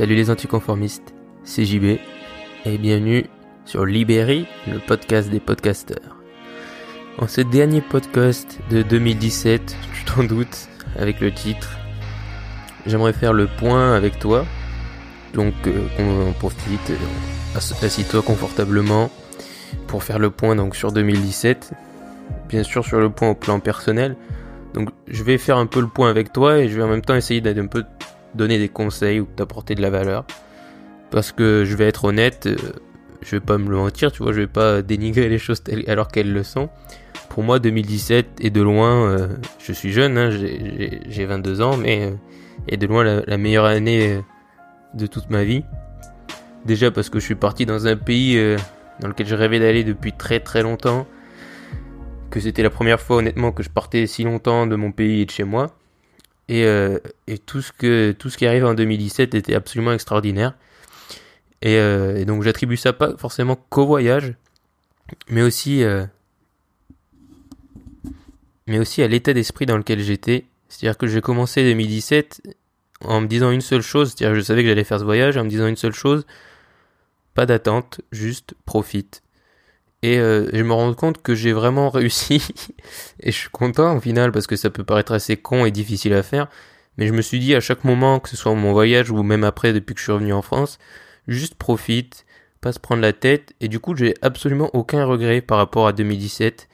Salut les anticonformistes, c'est JB et bienvenue sur Libéry, le podcast des podcasteurs. En ce dernier podcast de 2017, tu t'en doutes, avec le titre, j'aimerais faire le point avec toi. Donc euh, on profite, euh, assis-toi confortablement pour faire le point donc sur 2017. Bien sûr sur le point au plan personnel. Donc je vais faire un peu le point avec toi et je vais en même temps essayer d'être un peu donner des conseils ou t'apporter de la valeur. Parce que je vais être honnête, euh, je vais pas me le mentir, tu vois, je vais pas dénigrer les choses alors qu'elles le sont. Pour moi, 2017 est de loin, euh, je suis jeune, hein, j'ai 22 ans, mais euh, est de loin la, meilleure année de toute ma vie. Déjà parce que je suis parti dans un pays dans lequel je rêvais d'aller depuis très très longtemps. Que c'était la première fois honnêtement que je partais si longtemps de mon pays et de chez moi. Euh, et, tout, ce que, tout ce qui arrive en 2017 était absolument extraordinaire. Euh, et, donc j'attribue ça pas forcément qu'au voyage, mais aussi, euh, mais aussi à l'état d'esprit dans lequel j'étais. C'est-à-dire que j'ai commencé 2017 en me disant une seule chose, c'est-à-dire que je savais que j'allais faire ce voyage en me disant une seule chose, pas d'attente, juste profite. Et euh, je me rends compte que j'ai vraiment réussi. et je suis content au final parce que ça peut paraître assez con et difficile à faire. Mais je me suis dit à chaque moment, que ce soit mon voyage ou même après depuis que je suis revenu en France, juste profite, pas se prendre la tête. Et du coup, j'ai absolument aucun regret par rapport à 2017.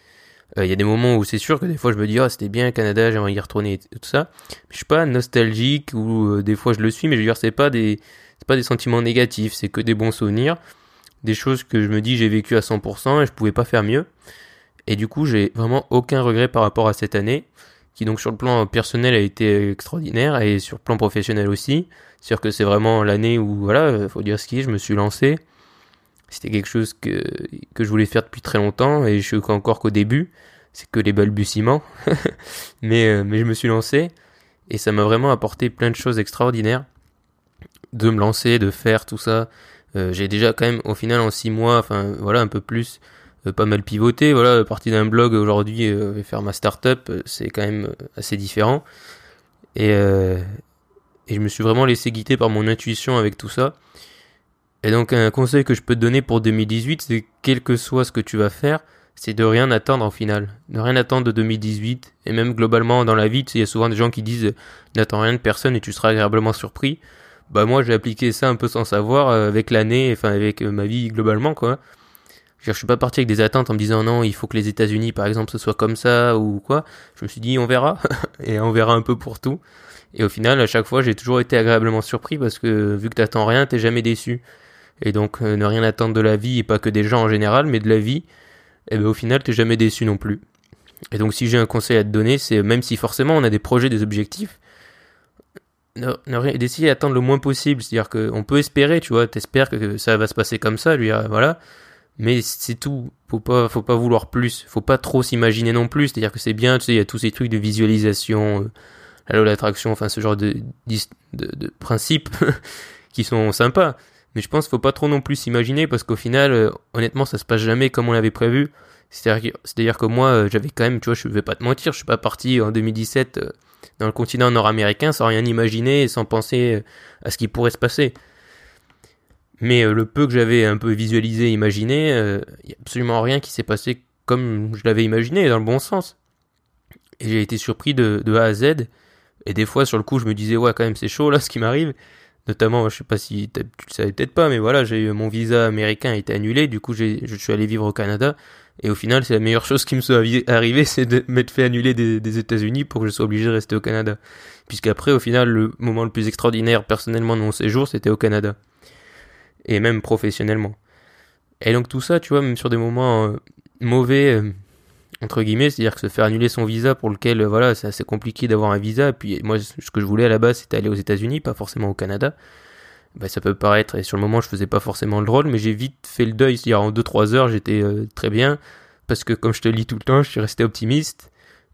Euh, il y a des moments où c'est sûr que des fois je me dis ah c'était bien Canada, j'aimerais y retourner et tout ça. Je suis pas nostalgique ou euh, des fois je le suis, mais je veux dire c'est pas des c'est pas des sentiments négatifs, c'est que des bons souvenirs des choses que je me dis j'ai vécu à 100% et je pouvais pas faire mieux. Et du coup, j'ai vraiment aucun regret par rapport à cette année, qui donc sur le plan personnel a été extraordinaire et sur le plan professionnel aussi. C'est-à-dire que c'est vraiment l'année où, voilà, faut dire ce qui est, je me suis lancé. C'était quelque chose que, que je voulais faire depuis très longtemps et je suis encore qu'au début. C'est que les balbutiements. mais, euh, mais je me suis lancé et ça m'a vraiment apporté plein de choses extraordinaires. De me lancer, de faire tout ça, euh, j'ai déjà quand même au final en six mois, enfin voilà un peu plus, euh, pas mal pivoté. Voilà, partie d'un blog aujourd'hui euh, faire ma startup, c'est quand même assez différent. Et, et je me suis vraiment laissé guider par mon intuition avec tout ça. Et donc un conseil que je peux te donner pour 2018, c'est quel que soit ce que tu vas faire, c'est de rien attendre en final. De rien attendre de 2018. Et même globalement dans la vie, il y a souvent des gens qui disent n'attends rien de personne et tu seras agréablement surpris bah moi j'ai appliqué ça un peu sans savoir euh, avec l'année, enfin avec euh, ma vie globalement quoi. Je, suis pas parti avec des attentes en me disant non il faut que les États-Unis par exemple ce soit comme ça ou quoi. Je me suis dit on verra et on verra un peu pour tout. Et au final à chaque fois j'ai toujours été agréablement surpris parce que vu que t'attends rien t'es jamais déçu. Et donc euh, ne rien attendre de la vie et pas que des gens en général mais de la vie, et eh ben au final t'es jamais déçu non plus. Et donc si j'ai un conseil à te donner c'est même si forcément on a des projets, des objectifs, d'essayer d'attendre le moins possible. C'est-à-dire qu'on peut espérer, tu vois, t'espères que ça va se passer comme ça, lui, voilà. Mais c'est tout. Faut pas, faut pas vouloir plus. Faut pas trop s'imaginer non plus. C'est-à-dire que c'est bien, tu sais, il y a tous ces trucs de visualisation, euh, la loi d'attraction, enfin, ce genre de, de, de principes qui sont sympas. Mais je pense qu'il faut pas trop non plus s'imaginer parce qu'au final, euh, honnêtement, ça se passe jamais comme on l'avait prévu. C'est-à-dire que moi, euh, j'avais quand même, tu vois, je vais pas te mentir, je suis pas parti en 2017 dans le continent nord-américain sans rien imaginer sans penser à ce qui pourrait se passer. Mais euh, le peu que j'avais un peu visualisé, imaginé, il euh, n'y a absolument rien qui s'est passé comme je l'avais imaginé, dans le bon sens. Et j'ai été surpris de, A à Z. Et des fois, sur le coup, je me disais, ouais, quand même, c'est chaud là ce qui m'arrive. Notamment, je sais pas si tu le savais peut-être pas, mais voilà, j'ai eu mon visa américain a été annulé. Du coup, je suis allé vivre au Canada. Et au final, c'est la meilleure chose qui me soit arrivée, c'est de m'être fait annuler des, États-Unis pour que je sois obligé de rester au Canada. Puisqu'après, au final, le moment le plus extraordinaire personnellement de mon séjour, c'était au Canada. Et même professionnellement. Et donc tout ça, tu vois, même sur des moments euh, mauvais, euh, entre guillemets, c'est-à-dire que se faire annuler son visa pour lequel, euh, voilà, c'est assez compliqué d'avoir un visa. Et puis moi, ce que je voulais à la base, c'était aller aux États-Unis, pas forcément au Canada bah, ça peut paraître, et sur le moment je faisais pas forcément le drôle, mais j'ai vite fait le deuil, c'est-à-dire en 2-3 heures j'étais euh, très bien, parce que comme je te lis tout le temps, je suis resté optimiste,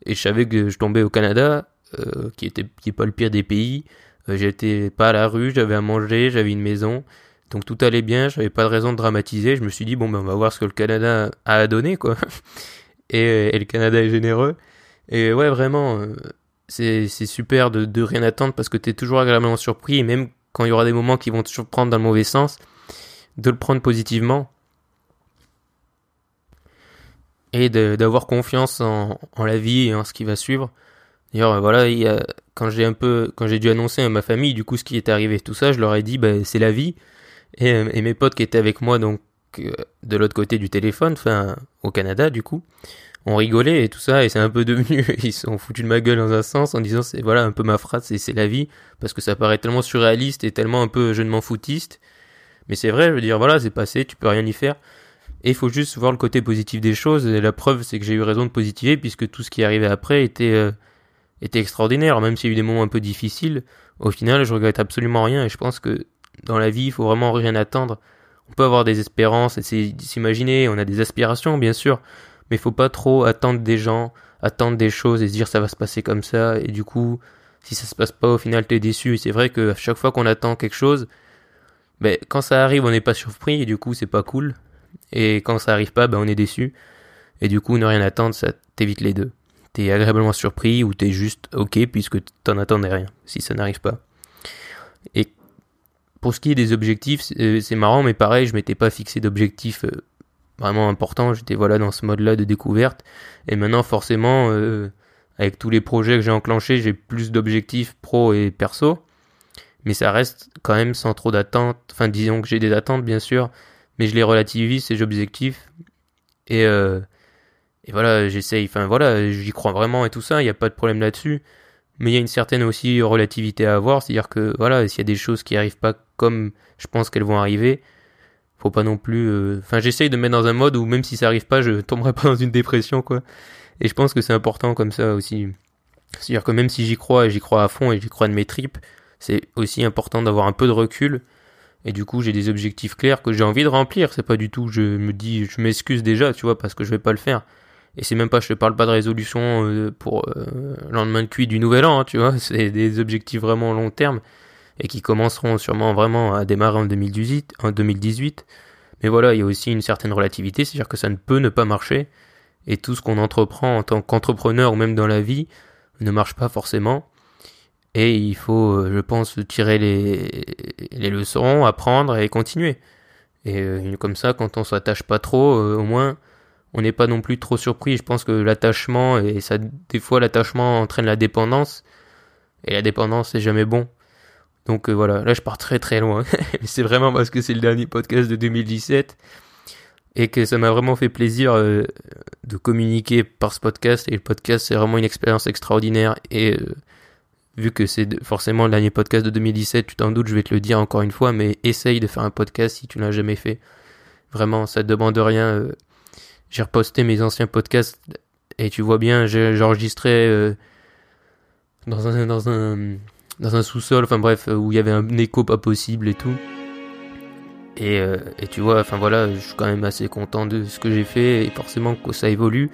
et je savais que je tombais au Canada, euh, qui était qui est pas le pire des pays, j'étais pas à la rue, j'avais à manger, j'avais une maison, donc tout allait bien, j'avais pas de raison de dramatiser, je me suis dit bon ben on va voir ce que le Canada a à donner quoi, et, le Canada est généreux, et ouais vraiment c'est super de, rien attendre parce que t'es toujours agréablement surpris, même quand il y aura des moments qui vont toujours prendre dans le mauvais sens, de le prendre positivement et d'avoir confiance en, la vie et en ce qui va suivre. D'ailleurs, voilà, quand j'ai un peu, quand j'ai dû annoncer à ma famille, du coup, ce qui est arrivé, tout ça, je leur ai dit, ben, c'est la vie. Et, et, mes potes qui étaient avec moi, donc, de l'autre côté du téléphone, enfin, au Canada, du coup, on rigolait et tout ça, et c'est un peu devenu, ils sont foutus de ma gueule dans un sens en disant, c'est voilà un peu ma phrase, c'est c'est la vie, parce que ça paraît tellement surréaliste et tellement un peu je ne m'en foutiste. Mais c'est vrai, je veux dire, voilà, c'est passé, tu peux rien y faire. Et il faut juste voir le côté positif des choses. Et la preuve, c'est que j'ai eu raison de positiver, puisque tout ce qui arrivé après était, euh, était extraordinaire. Même s'il y a eu des moments un peu difficiles, au final, je regrette absolument rien. Et je pense que dans la vie, il faut vraiment rien attendre. On peut avoir des espérances, essayer s'imaginer, on a des aspirations, bien sûr mais il faut pas trop attendre des gens, attendre des choses et se dire ça va se passer comme ça et du coup si ça se passe pas au final t'es déçu. C'est vrai que à chaque fois qu'on attend quelque chose, ben quand ça arrive on n'est pas surpris et du coup c'est pas cool et quand ça arrive pas ben on est déçu et du coup ne rien attendre ça t'évite les deux. T'es agréablement surpris ou t'es juste ok puisque t'en attendais rien si ça n'arrive pas. Et pour ce qui est des objectifs, c'est marrant, mais pareil, je m'étais pas fixé d'objectifs euh, vraiment important. J'étais voilà dans ce mode-là de découverte. Et maintenant, forcément, euh, avec tous les projets que j'ai enclenchés, j'ai plus d'objectifs pro et perso. Mais ça reste quand même sans trop d'attentes. Enfin, disons que j'ai des attentes, bien sûr, mais je les relativise, ces objectifs. Et, euh, et voilà, j'essaye. Enfin, voilà, j'y crois vraiment et tout ça. Il n'y a pas de problème là-dessus. Mais il y a une certaine aussi relativité à avoir. C'est-à-dire que, voilà, s'il y a des choses qui arrivent pas comme je pense qu'elles vont arriver, faut pas non plus euh, enfin j'essaye de me mettre dans un mode où même si ça arrive pas je tomberai pas dans une dépression quoi. Et je pense que c'est important comme ça aussi. C'est à dire que même si j'y crois et j'y crois à fond et j'y crois de mes tripes c'est aussi important d'avoir un peu de recul. Et du coup j'ai des objectifs clairs que j'ai envie de remplir. C'est pas du tout je me dis je m'excuse déjà tu vois parce que je vais pas le faire et c'est même pas je te parle pas de résolution euh, pour euh, lendemain de cuit du nouvel an hein, tu vois c'est des objectifs vraiment long terme et qui commenceront sûrement vraiment à démarrer en 2018, en 2018. Mais voilà, il y a aussi une certaine relativité, c'est-à-dire que ça ne peut ne pas marcher, et tout ce qu'on entreprend en tant qu'entrepreneur ou même dans la vie ne marche pas forcément. Et il faut, euh, je pense, tirer les, les leçons, apprendre et continuer. Et euh, comme ça, quand on s'attache pas trop, au moins, on n'est pas non plus trop surpris. Je pense que l'attachement, et ça, des fois, l'attachement entraîne la dépendance. Et la dépendance, c'est jamais bon. Donc euh, voilà, là je pars très très loin. c'est vraiment parce que c'est le dernier podcast de 2017 et que ça m'a vraiment fait plaisir euh, de communiquer par ce podcast. Et le podcast c'est vraiment une expérience extraordinaire. Et euh, vu que c'est forcément le dernier podcast de 2017, tu t'en doutes, je vais te le dire encore une fois, mais essaye de faire un podcast si tu l'as jamais fait. Vraiment, ça te demande rien. J'ai reposté mes anciens podcasts et tu vois bien, j'enregistrais dans un dans un dans un sous-sol, enfin bref, euh, où il y avait un écho pas possible et tout. Et, euh, et, tu vois, enfin voilà, je suis quand même assez content de ce que j'ai fait et forcément que ça évolue.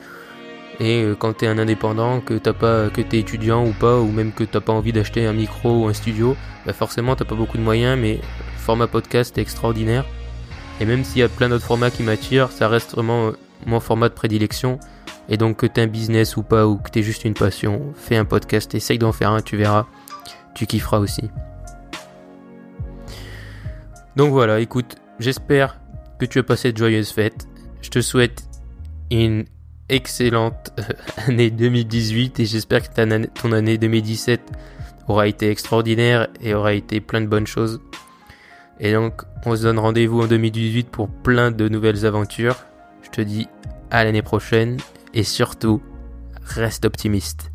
Et euh, quand t'es un indépendant, que t'as pas, que t'es étudiant ou pas, ou même que t'as pas envie d'acheter un micro ou un studio, bah forcément t'as pas beaucoup de moyens, mais format podcast est extraordinaire. Et même s'il y a plein d'autres formats qui m'attirent, ça reste vraiment mon format de prédilection. Et donc que t'es un business ou pas, ou que t'es juste une passion, fais un podcast, essaye d'en faire un, tu verras tu kifferas aussi. Donc voilà, écoute, j'espère que tu as passé de joyeuses fêtes. Je te souhaite une excellente année 2018 et j'espère que ton année 2017 aura été extraordinaire et aura été plein de bonnes choses. Et donc, on se donne rendez-vous en 2018 pour plein de nouvelles aventures. Je te dis à l'année prochaine et surtout, reste optimiste.